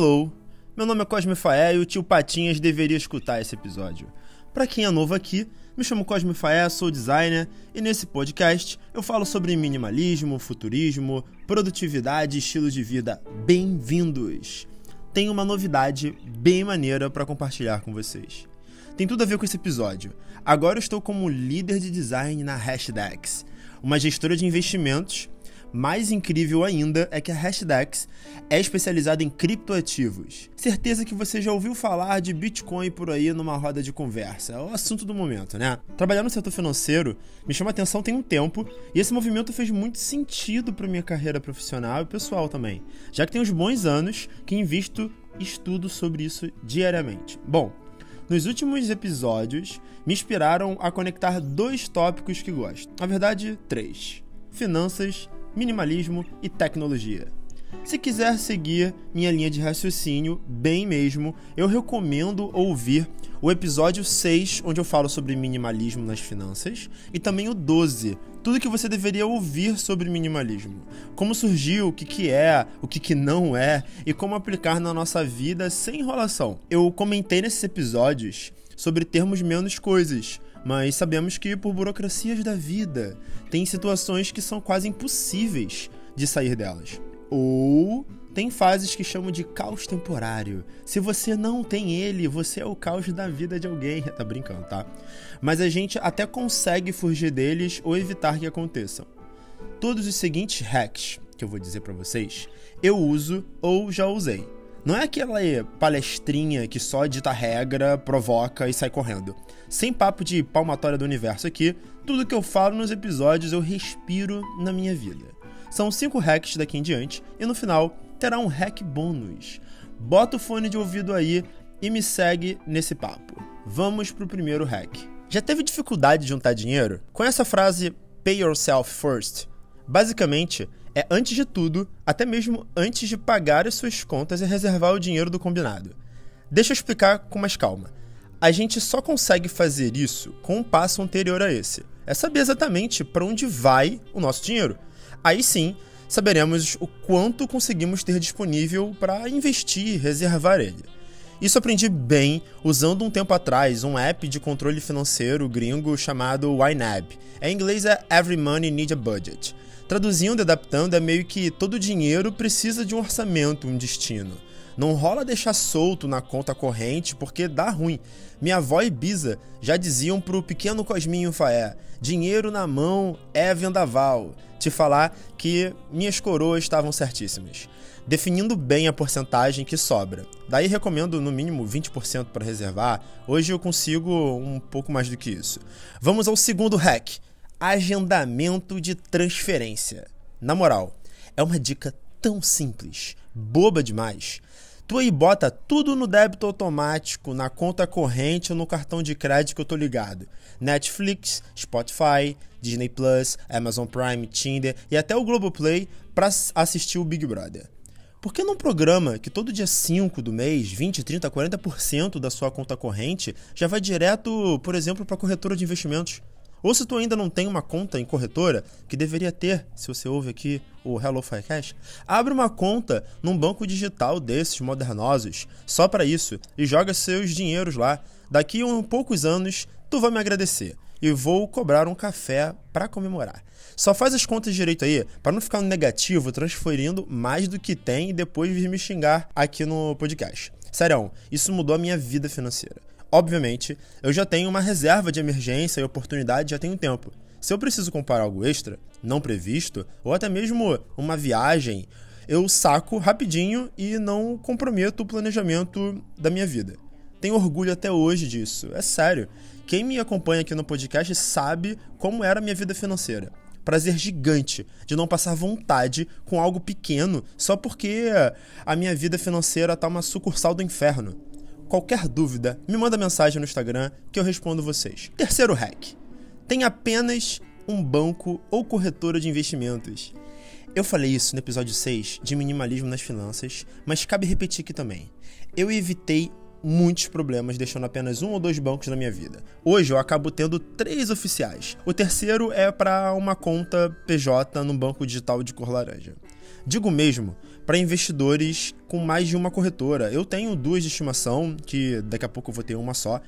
Hello! Meu nome é Cosme Faé e o tio Patinhas deveria escutar esse episódio. Para quem é novo aqui, me chamo Cosme Faé, sou designer e nesse podcast eu falo sobre minimalismo, futurismo, produtividade e estilo de vida. Bem-vindos! Tenho uma novidade bem maneira para compartilhar com vocês. Tem tudo a ver com esse episódio. Agora eu estou como líder de design na Hashdex, uma gestora de investimentos mais incrível ainda é que a Hashdex é especializada em criptoativos. Certeza que você já ouviu falar de Bitcoin por aí numa roda de conversa. É o assunto do momento, né? Trabalhar no setor financeiro me chama atenção tem um tempo e esse movimento fez muito sentido para minha carreira profissional e pessoal também, já que tem uns bons anos que invisto estudo sobre isso diariamente. Bom, nos últimos episódios, me inspiraram a conectar dois tópicos que gosto. Na verdade, três: finanças minimalismo e tecnologia. Se quiser seguir minha linha de raciocínio, bem mesmo, eu recomendo ouvir o episódio 6, onde eu falo sobre minimalismo nas finanças, e também o 12, tudo que você deveria ouvir sobre minimalismo. Como surgiu, o que, que é, o que, que não é, e como aplicar na nossa vida sem enrolação. Eu comentei nesses episódios sobre termos menos coisas, mas sabemos que, por burocracias da vida, tem situações que são quase impossíveis de sair delas. Ou tem fases que chamam de caos temporário. Se você não tem ele, você é o caos da vida de alguém. Tá brincando, tá? Mas a gente até consegue fugir deles ou evitar que aconteçam. Todos os seguintes hacks que eu vou dizer para vocês, eu uso ou já usei. Não é aquela palestrinha que só dita regra, provoca e sai correndo. Sem papo de palmatória do universo aqui, tudo que eu falo nos episódios eu respiro na minha vida. São cinco hacks daqui em diante e no final terá um hack bônus. Bota o fone de ouvido aí e me segue nesse papo. Vamos pro primeiro hack. Já teve dificuldade de juntar dinheiro? Com essa frase pay yourself first, basicamente é, antes de tudo, até mesmo antes de pagar as suas contas e reservar o dinheiro do combinado. Deixa eu explicar com mais calma. A gente só consegue fazer isso com um passo anterior a esse. É saber exatamente para onde vai o nosso dinheiro. Aí sim, saberemos o quanto conseguimos ter disponível para investir e reservar ele. Isso aprendi bem usando um tempo atrás um app de controle financeiro gringo chamado YNAB. Em inglês é Every Money Need a Budget. Traduzindo e adaptando, é meio que todo dinheiro precisa de um orçamento, um destino. Não rola deixar solto na conta corrente porque dá ruim. Minha avó e Bisa já diziam pro pequeno Cosminho Faé: dinheiro na mão é vendaval. Te falar que minhas coroas estavam certíssimas. Definindo bem a porcentagem que sobra. Daí recomendo no mínimo 20% para reservar. Hoje eu consigo um pouco mais do que isso. Vamos ao segundo hack agendamento de transferência. Na moral, é uma dica tão simples, boba demais. Tu aí bota tudo no débito automático, na conta corrente ou no cartão de crédito que eu tô ligado. Netflix, Spotify, Disney Plus, Amazon Prime, Tinder e até o Globoplay para assistir o Big Brother. Por que não programa que todo dia 5 do mês, 20, 30, 40% da sua conta corrente já vai direto, por exemplo, para corretora de investimentos? Ou se tu ainda não tem uma conta em corretora, que deveria ter, se você ouve aqui o Hello Firecast, abre uma conta num banco digital desses modernosos, só para isso, e joga seus dinheiros lá. Daqui a um poucos anos, tu vai me agradecer e vou cobrar um café para comemorar. Só faz as contas direito aí, para não ficar no negativo, transferindo mais do que tem e depois vir me xingar aqui no podcast. Sério, isso mudou a minha vida financeira. Obviamente, eu já tenho uma reserva de emergência e oportunidade já tem um tempo. Se eu preciso comprar algo extra, não previsto, ou até mesmo uma viagem, eu saco rapidinho e não comprometo o planejamento da minha vida. Tenho orgulho até hoje disso, é sério. Quem me acompanha aqui no podcast sabe como era a minha vida financeira. Prazer gigante de não passar vontade com algo pequeno só porque a minha vida financeira tá uma sucursal do inferno. Qualquer dúvida, me manda mensagem no Instagram que eu respondo vocês. Terceiro hack: tem apenas um banco ou corretora de investimentos. Eu falei isso no episódio 6 de minimalismo nas finanças, mas cabe repetir aqui também. Eu evitei muitos problemas deixando apenas um ou dois bancos na minha vida. Hoje eu acabo tendo três oficiais. O terceiro é para uma conta PJ num banco digital de cor laranja. Digo mesmo para investidores com mais de uma corretora. Eu tenho duas de estimação, que daqui a pouco eu vou ter uma só.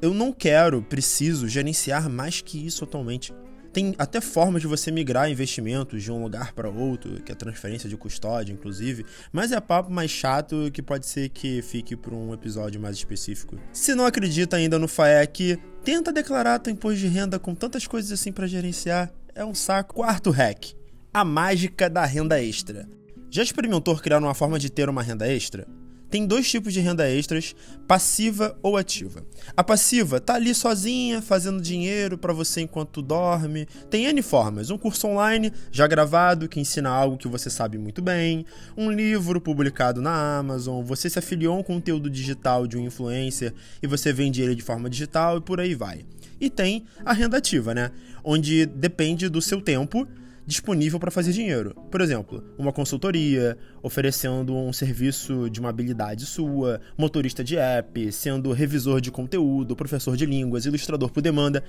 Eu não quero, preciso gerenciar mais que isso atualmente. Tem até formas de você migrar investimentos de um lugar para outro, que é transferência de custódia, inclusive, mas é papo mais chato que pode ser que fique para um episódio mais específico. Se não acredita ainda no FAEC, tenta declarar teu imposto de renda com tantas coisas assim para gerenciar. É um saco. Quarto hack: a mágica da renda extra. Já experimentou criar uma forma de ter uma renda extra? tem dois tipos de renda extras, passiva ou ativa. A passiva tá ali sozinha, fazendo dinheiro para você enquanto dorme. Tem N formas: um curso online já gravado que ensina algo que você sabe muito bem, um livro publicado na Amazon, você se afiliou a um conteúdo digital de um influencer e você vende ele de forma digital e por aí vai. E tem a renda ativa, né? Onde depende do seu tempo disponível para fazer dinheiro. Por exemplo, uma consultoria, oferecendo um serviço de uma habilidade sua, motorista de app, sendo revisor de conteúdo, professor de línguas, ilustrador por demanda.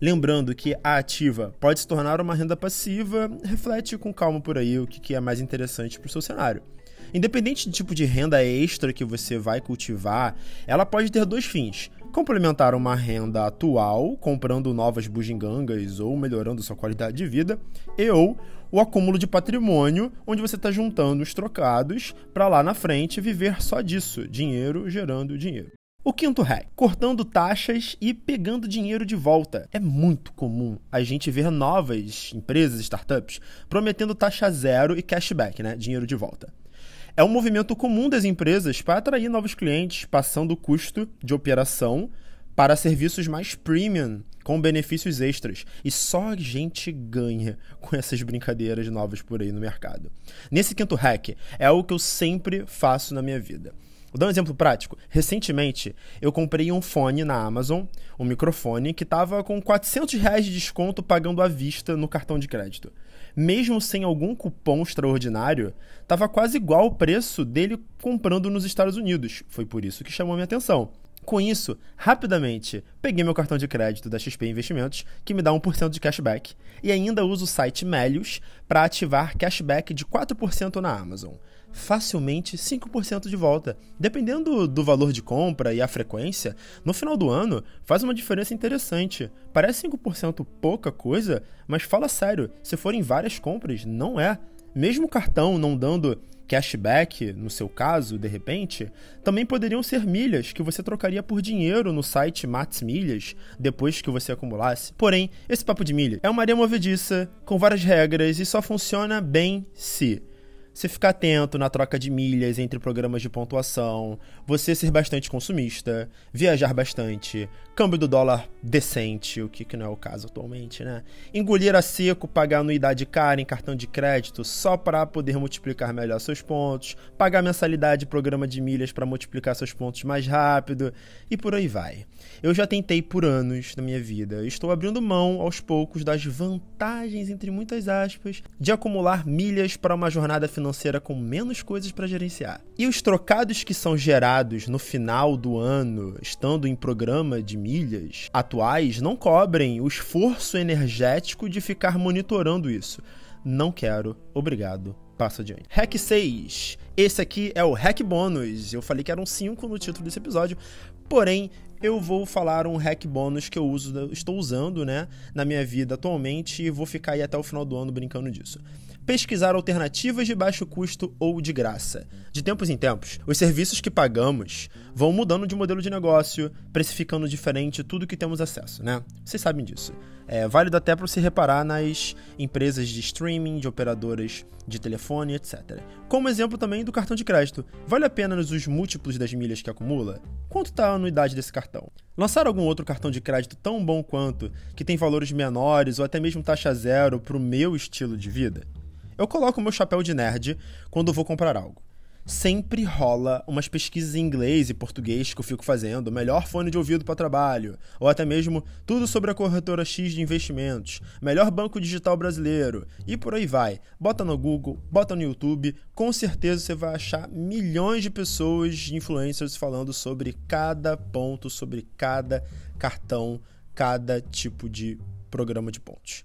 Lembrando que a ativa pode se tornar uma renda passiva, reflete com calma por aí o que é mais interessante para o seu cenário. Independente do tipo de renda extra que você vai cultivar, ela pode ter dois fins complementar uma renda atual, comprando novas bugigangas ou melhorando sua qualidade de vida, e ou o acúmulo de patrimônio, onde você está juntando os trocados para lá na frente viver só disso, dinheiro gerando dinheiro. O quinto hack, cortando taxas e pegando dinheiro de volta. É muito comum a gente ver novas empresas, startups, prometendo taxa zero e cashback, né? Dinheiro de volta. É um movimento comum das empresas para atrair novos clientes, passando o custo de operação para serviços mais premium, com benefícios extras. E só a gente ganha com essas brincadeiras novas por aí no mercado. Nesse quinto hack, é o que eu sempre faço na minha vida. Vou dar um exemplo prático. Recentemente, eu comprei um fone na Amazon, um microfone, que estava com 400 reais de desconto pagando à vista no cartão de crédito mesmo sem algum cupom extraordinário, estava quase igual o preço dele comprando nos Estados Unidos. Foi por isso que chamou minha atenção. Com isso, rapidamente, peguei meu cartão de crédito da XP Investimentos, que me dá 1% de cashback, e ainda uso o site Melius para ativar cashback de 4% na Amazon facilmente 5% de volta. Dependendo do valor de compra e a frequência, no final do ano faz uma diferença interessante. Parece 5% pouca coisa, mas fala sério, se forem várias compras, não é. Mesmo o cartão não dando cashback, no seu caso, de repente, também poderiam ser milhas que você trocaria por dinheiro no site Max Milhas depois que você acumulasse. Porém, esse papo de milha é uma areia movediça com várias regras e só funciona bem se você ficar atento na troca de milhas entre programas de pontuação, você ser bastante consumista, viajar bastante, câmbio do dólar decente, o que, que não é o caso atualmente, né? Engolir a seco, pagar anuidade cara em cartão de crédito só para poder multiplicar melhor seus pontos, pagar mensalidade de programa de milhas para multiplicar seus pontos mais rápido e por aí vai. Eu já tentei por anos na minha vida, estou abrindo mão aos poucos das vantagens, entre muitas aspas, de acumular milhas para uma jornada financeira financeira com menos coisas para gerenciar. E os trocados que são gerados no final do ano, estando em programa de milhas atuais, não cobrem o esforço energético de ficar monitorando isso. Não quero, obrigado. Passa adiante. Hack 6. Esse aqui é o hack bônus. Eu falei que eram 5 no título desse episódio, porém eu vou falar um hack bônus que eu uso, estou usando, né, na minha vida atualmente e vou ficar aí até o final do ano brincando disso pesquisar alternativas de baixo custo ou de graça. De tempos em tempos, os serviços que pagamos vão mudando de modelo de negócio, precificando diferente tudo que temos acesso, né? Vocês sabem disso. É válido até para você reparar nas empresas de streaming, de operadoras de telefone, etc. Como exemplo também do cartão de crédito. Vale a pena nos múltiplos das milhas que acumula? Quanto está a anuidade desse cartão? Lançar algum outro cartão de crédito tão bom quanto, que tem valores menores ou até mesmo taxa zero para o meu estilo de vida? Eu coloco meu chapéu de nerd quando vou comprar algo. Sempre rola umas pesquisas em inglês e português que eu fico fazendo, melhor fone de ouvido para trabalho, ou até mesmo tudo sobre a corretora X de investimentos, melhor banco digital brasileiro, e por aí vai. Bota no Google, bota no YouTube, com certeza você vai achar milhões de pessoas, influencers falando sobre cada ponto, sobre cada cartão, cada tipo de programa de pontos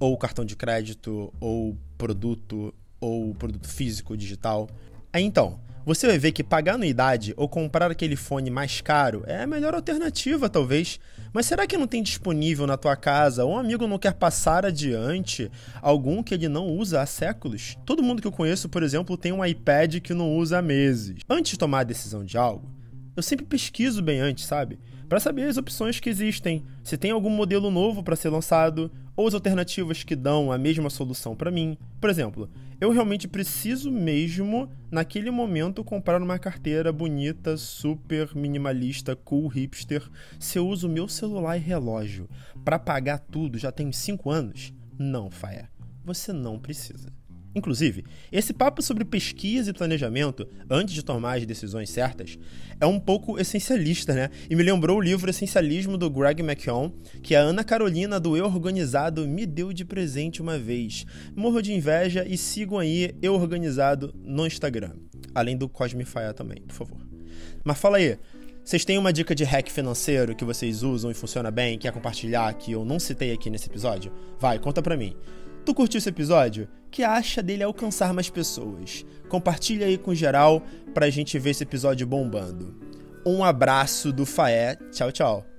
ou cartão de crédito, ou produto, ou produto físico digital. Aí então, você vai ver que pagar anuidade ou comprar aquele fone mais caro é a melhor alternativa, talvez. Mas será que não tem disponível na tua casa ou um amigo não quer passar adiante algum que ele não usa há séculos? Todo mundo que eu conheço, por exemplo, tem um iPad que não usa há meses. Antes de tomar a decisão de algo, eu sempre pesquiso bem antes, sabe? Para saber as opções que existem, se tem algum modelo novo para ser lançado ou as alternativas que dão a mesma solução para mim. Por exemplo, eu realmente preciso mesmo, naquele momento, comprar uma carteira bonita, super minimalista, cool, hipster, se eu uso meu celular e relógio para pagar tudo já tem 5 anos? Não, Faé. Você não precisa. Inclusive, esse papo sobre pesquisa e planejamento antes de tomar as decisões certas é um pouco essencialista, né? E me lembrou o livro Essencialismo do Greg McKeown, que a Ana Carolina do Eu Organizado me deu de presente uma vez. Morro de inveja e sigam aí Eu Organizado no Instagram, além do Cosme Faia também, por favor. Mas fala aí, vocês têm uma dica de hack financeiro que vocês usam e funciona bem, quer compartilhar que eu não citei aqui nesse episódio? Vai, conta pra mim. Tu curtiu esse episódio? Que acha dele alcançar mais pessoas? Compartilha aí com geral pra gente ver esse episódio bombando. Um abraço do Faé. Tchau, tchau.